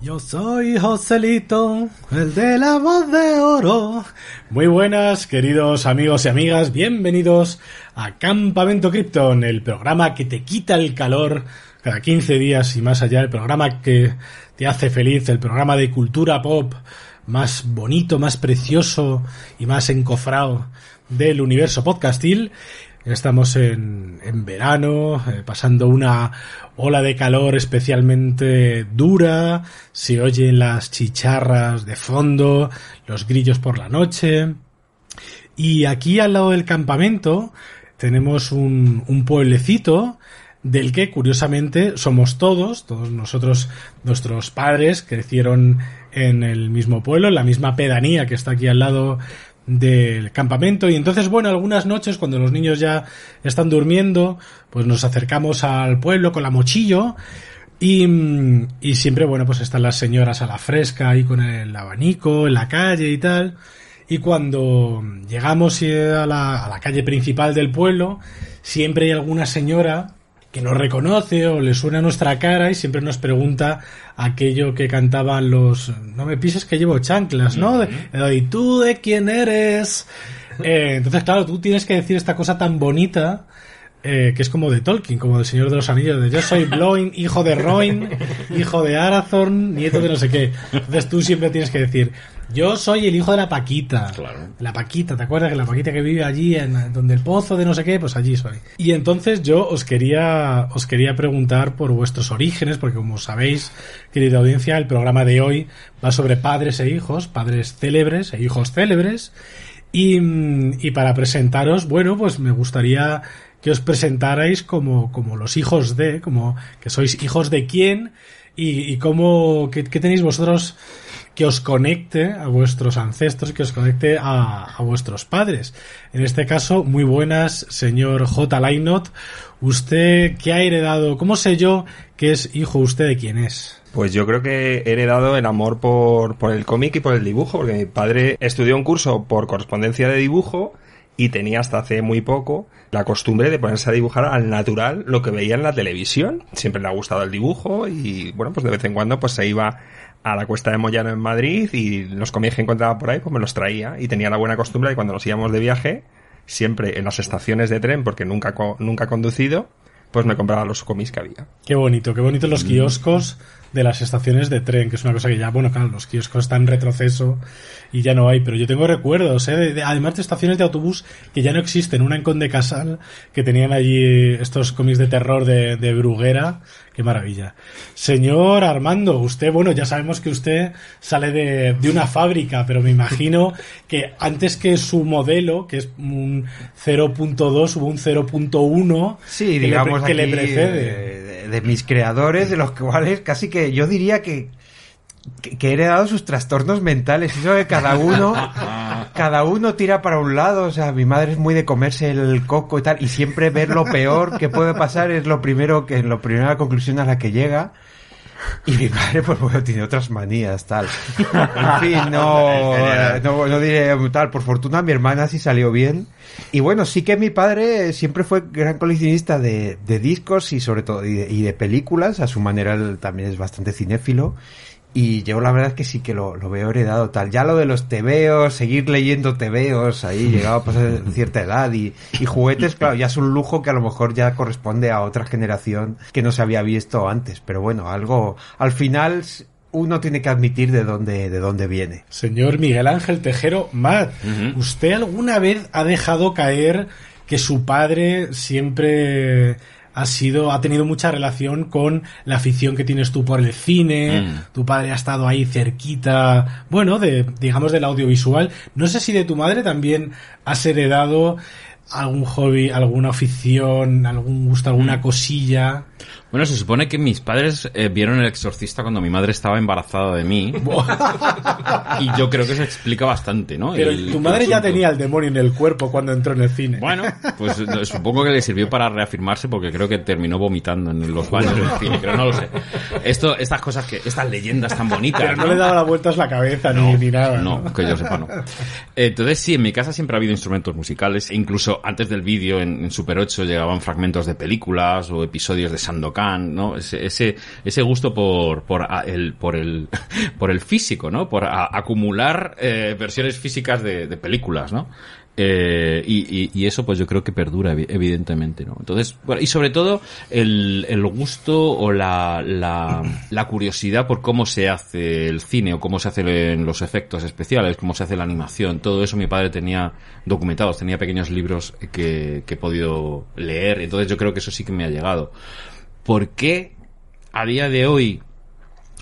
Yo soy Joselito, el de la voz de oro. Muy buenas, queridos amigos y amigas, bienvenidos a Campamento Krypton, el programa que te quita el calor cada 15 días y más allá, el programa que te hace feliz, el programa de cultura pop más bonito, más precioso y más encofrado del universo podcastil. Estamos en, en verano, eh, pasando una ola de calor especialmente dura, se oyen las chicharras de fondo, los grillos por la noche. Y aquí al lado del campamento tenemos un, un pueblecito del que curiosamente somos todos, todos nosotros, nuestros padres crecieron en el mismo pueblo, en la misma pedanía que está aquí al lado del campamento. Y entonces bueno algunas noches cuando los niños ya están durmiendo pues nos acercamos al pueblo con la mochillo y, y siempre bueno pues están las señoras a la fresca ahí con el abanico en la calle y tal. Y cuando llegamos a la, a la calle principal del pueblo siempre hay alguna señora que nos reconoce o le suena nuestra cara y siempre nos pregunta aquello que cantaban los no me pises que llevo chanclas, ¿no? ¿Y tú de quién eres? Eh, entonces, claro, tú tienes que decir esta cosa tan bonita eh, que es como de Tolkien, como del Señor de los Anillos, de yo soy Bloin, hijo de Roin, hijo de Arathorn, nieto de no sé qué. Entonces tú siempre tienes que decir, yo soy el hijo de la Paquita. Claro. La Paquita, ¿te acuerdas que la Paquita que vive allí en donde el pozo de no sé qué? Pues allí soy. Y entonces yo os quería, os quería preguntar por vuestros orígenes, porque como sabéis, querida audiencia, el programa de hoy va sobre padres e hijos, padres célebres e hijos célebres. Y, y para presentaros, bueno, pues me gustaría que os presentarais como, como los hijos de, como que sois hijos de quién y, y cómo, qué, qué tenéis vosotros que os conecte a vuestros ancestros, que os conecte a, a, vuestros padres. En este caso, muy buenas, señor J. Lainot. ¿Usted qué ha heredado? ¿Cómo sé yo que es hijo usted de quién es? Pues yo creo que he heredado el amor por, por el cómic y por el dibujo, porque mi padre estudió un curso por correspondencia de dibujo y tenía hasta hace muy poco la costumbre de ponerse a dibujar al natural lo que veía en la televisión. Siempre le ha gustado el dibujo y bueno, pues de vez en cuando pues se iba a la cuesta de Moyano en Madrid y los cómics que encontraba por ahí pues me los traía y tenía la buena costumbre de cuando nos íbamos de viaje, siempre en las estaciones de tren porque nunca, nunca he conducido, pues me compraba los cómics que había. Qué bonito, qué bonito los kioscos de las estaciones de tren, que es una cosa que ya, bueno, claro, los kioscos están en retroceso y ya no hay, pero yo tengo recuerdos, ¿eh? de, de, además de estaciones de autobús que ya no existen, una en Conde Casal, que tenían allí estos cómics de terror de, de Bruguera, qué maravilla. Señor Armando, usted, bueno, ya sabemos que usted sale de, de una fábrica, pero me imagino que antes que su modelo, que es un 0.2, hubo un 0.1 sí, digamos que, le, que aquí, le precede. De, de mis creadores, de los cuales casi que yo diría que que, he heredado sus trastornos mentales. Eso de cada uno, cada uno tira para un lado. O sea, mi madre es muy de comerse el coco y tal, y siempre ver lo peor que puede pasar es lo primero que, lo primera conclusión a la que llega. Y mi madre, pues bueno, tiene otras manías, tal. En fin, no, no, no, diré tal. Por fortuna, mi hermana sí salió bien. Y bueno, sí que mi padre siempre fue gran coleccionista de, de discos y sobre todo, y de, y de películas. A su manera, él también es bastante cinéfilo. Y yo la verdad es que sí que lo, lo, veo heredado tal. Ya lo de los tebeos, seguir leyendo tebeos, ahí llegado a pasar cierta edad y, y, juguetes, claro, ya es un lujo que a lo mejor ya corresponde a otra generación que no se había visto antes. Pero bueno, algo, al final uno tiene que admitir de dónde, de dónde viene. Señor Miguel Ángel Tejero Matt, uh -huh. ¿usted alguna vez ha dejado caer que su padre siempre ha sido, ha tenido mucha relación con la afición que tienes tú por el cine, mm. tu padre ha estado ahí cerquita, bueno, de, digamos del audiovisual. No sé si de tu madre también has heredado algún hobby, alguna afición, algún gusto, alguna cosilla. Bueno, se supone que mis padres eh, vieron El Exorcista cuando mi madre estaba embarazada de mí. y yo creo que eso explica bastante, ¿no? Pero El- tu madre ya tenía el demonio en el cuerpo cuando entró en el cine. Bueno, pues eh, supongo que le sirvió para reafirmarse porque creo que terminó vomitando en los baños del cine, pero no lo sé. Esto, estas cosas que, estas leyendas tan bonitas. Pero no le daba la vuelta a la cabeza ni, ni nada. No, que yo sepa, no. Entonces, sí, en mi casa siempre ha habido instrumentos musicales. E incluso antes del vídeo, en, en Super 8, llegaban fragmentos de películas o episodios de ¿no? Ese, ese, gusto por, por, el, por, el, por el físico, ¿no? Por acumular eh, versiones físicas de, de películas, ¿no? Eh, y, y- y eso pues yo creo que perdura evi- evidentemente no entonces bueno, y sobre todo el, el gusto o la, la, la curiosidad por cómo se hace el cine o cómo se hacen los efectos especiales cómo se hace la animación todo eso mi padre tenía documentados tenía pequeños libros que, que he podido leer entonces yo creo que eso sí que me ha llegado ¿por qué a día de hoy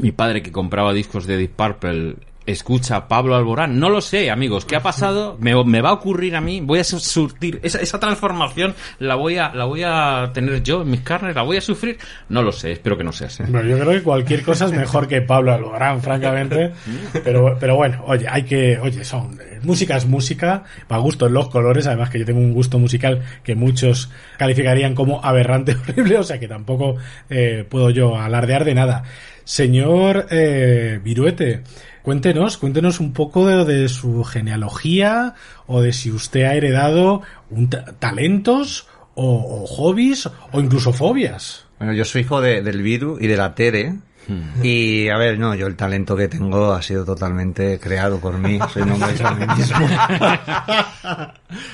mi padre que compraba discos de Deep Purple escucha Pablo Alborán. No lo sé, amigos. ¿Qué ha pasado? Me, va a ocurrir a mí. Voy a su- surtir esa, esa transformación. La voy a la voy a tener yo en mis carnes. La voy a sufrir. No lo sé. Espero que no sea así. Bueno, yo creo que cualquier cosa es mejor que Pablo Alborán, francamente. Pero, bueno, oye, hay que, oye, son, eh, música es música, para gusto en los colores, además que yo tengo un gusto musical que muchos calificarían como aberrante, horrible, o sea que tampoco eh, puedo yo alardear de nada. Señor eh, Viruete, cuéntenos, cuéntenos un poco de, su genealogía o de si usted ha heredado un ta- talentos o, o hobbies o incluso fobias. Bueno, yo soy hijo de- del Viru y de la Tere. Y a ver, no, yo el talento que tengo ha sido totalmente creado por mí. Soy un hombre mismo.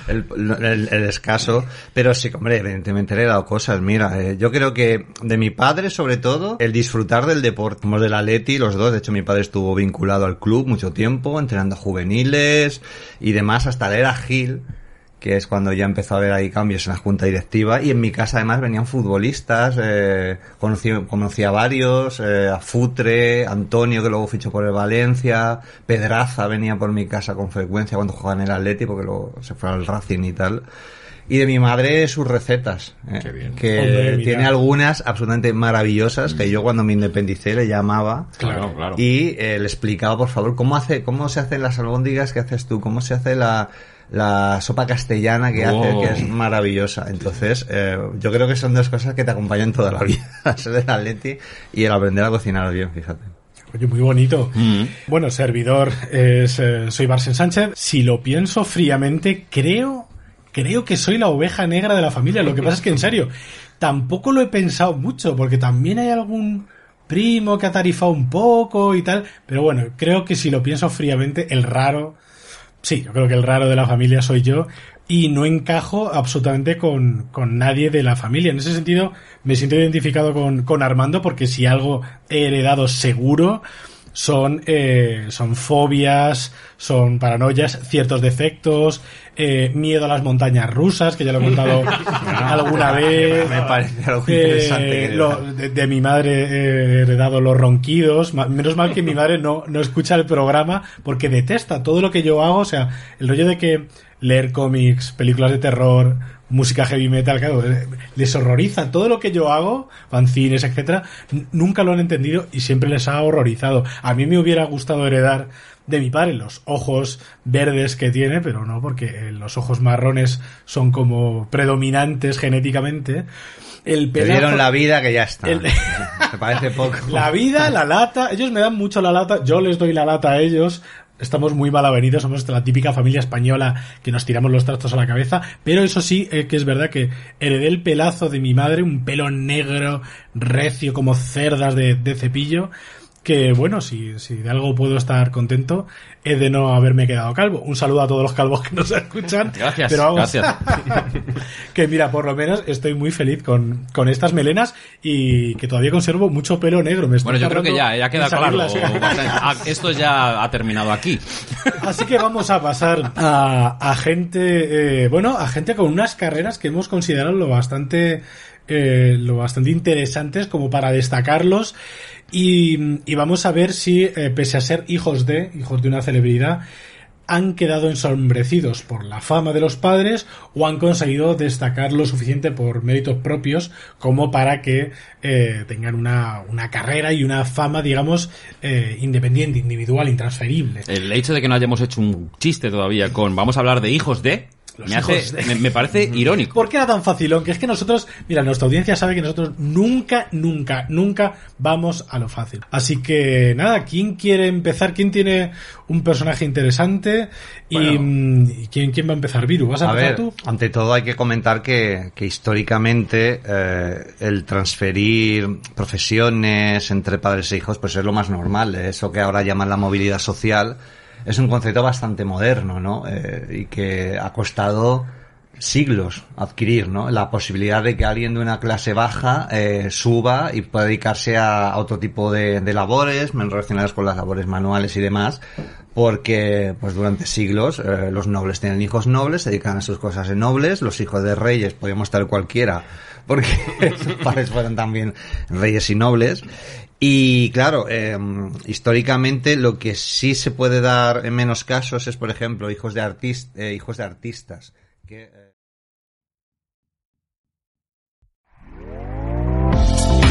el, escaso. Pero sí, hombre, evidentemente le he dado cosas. Mira, eh, yo creo que de mi padre, sobre todo, el disfrutar del deporte. Somos del Atleti, los dos. De hecho, mi padre estuvo vinculado al club mucho tiempo, entrenando juveniles y demás, hasta la era Gil que es cuando ya empezó a haber ahí cambios en la junta directiva y en mi casa además venían futbolistas eh, conocí, conocí a varios eh, a Futre Antonio que luego fichó por el Valencia Pedraza venía por mi casa con frecuencia cuando jugaba en el Atleti porque luego se fue al Racing y tal y de mi madre sus recetas eh, Qué bien. que Hombre, tiene algunas absolutamente maravillosas que yo cuando me independicé le llamaba Claro, claro. y eh, le explicaba, por favor, cómo hace, cómo se hacen las albóndigas que haces tú, cómo se hace la, la sopa castellana que hace, que es maravillosa. Entonces, eh, yo creo que son dos cosas que te acompañan toda la vida, ser del atleti y el aprender a cocinar bien, fíjate. Oye, muy bonito. Mm. Bueno, servidor, es, eh, soy Barsen Sánchez. Si lo pienso fríamente, creo, creo que soy la oveja negra de la familia. Lo que pasa es que, en serio, tampoco lo he pensado mucho, porque también hay algún primo que ha tarifado un poco y tal. Pero bueno, creo que si lo pienso fríamente, el raro, sí, yo creo que el raro de la familia soy yo. Y no encajo absolutamente con, con nadie de la familia. En ese sentido, me siento identificado con, con Armando porque si algo he heredado seguro, son, eh, son fobias, son paranoias, ciertos defectos, eh, miedo a las montañas rusas, que ya lo he contado alguna vez. Me parece algo Eh, interesante lo- de, de mi madre he heredado los ronquidos. Menos mal que mi madre no, no escucha el programa porque detesta todo lo que yo hago. O sea, el rollo de que leer cómics, películas de terror, música heavy metal, claro, eh, les horroriza todo lo que yo hago, fanzines, etcétera. Nunca lo han entendido y siempre les ha horrorizado. A mí me hubiera gustado heredar de mi padre los ojos verdes que tiene, pero no, porque eh, los ojos marrones son como predominantes genéticamente. El Te pelazo- dieron la vida que ya está. El- Me parece poco. la vida, la lata, ellos me dan mucho la lata, yo les doy la lata a ellos. Estamos muy mal avenidos, somos la típica familia española que nos tiramos los trastos a la cabeza, pero eso sí, eh, que es verdad que heredé el pelazo de mi madre, un pelo negro, recio, como cerdas de, de cepillo, que bueno, si, si de algo puedo estar contento, es de no haberme quedado calvo. Un saludo a todos los calvos que nos escuchan. Gracias, pero vamos, gracias. que mira, por lo menos estoy muy feliz con, con estas melenas y que todavía conservo mucho pelo negro. Me estoy Bueno, yo creo que ya, ya queda claro. Esto ya ha terminado aquí. Así que vamos a pasar a, a gente, eh, bueno, a gente con unas carreras que hemos considerado lo bastante, lo bastante interesantes como para destacarlos. Y, y vamos a ver si, eh, pese a ser hijos de, hijos de una celebridad, han quedado ensombrecidos por la fama de los padres o han conseguido destacar lo suficiente por méritos propios como para que eh, tengan una, una, carrera y una fama, digamos, eh, independiente, individual, intransferible. El hecho de que no hayamos hecho un chiste todavía con vamos a hablar de hijos de me, hace, me, parece irónico. ¿Por qué era tan fácil? Aunque es que nosotros, mira, nuestra audiencia sabe que nosotros nunca, nunca, nunca vamos a lo fácil. Así que nada, ¿quién quiere empezar? ¿Quién tiene un personaje interesante? ¿Y, mm, ¿quién, quién va a empezar? Viru, ¿vas a, empezar tú? Ante todo hay que comentar que, que históricamente eh, el transferir profesiones entre padres e hijos pues es lo más normal. Eso que ahora llaman la movilidad social es un concepto bastante moderno, ¿no? Eh, y que ha costado siglos adquirir, ¿no? La posibilidad de que alguien de una clase baja eh, suba y pueda dedicarse a, otro tipo de, de, labores relacionadas con las labores manuales y demás, porque pues durante siglos eh, los nobles tenían hijos nobles, se dedicaban a sus cosas de nobles, los hijos de reyes podíamos estar cualquiera, porque sus padres fueron también reyes y nobles, y claro, eh, históricamente lo que sí se puede dar en menos casos es, por ejemplo, hijos de, artist eh, hijos de artistas. Que, eh...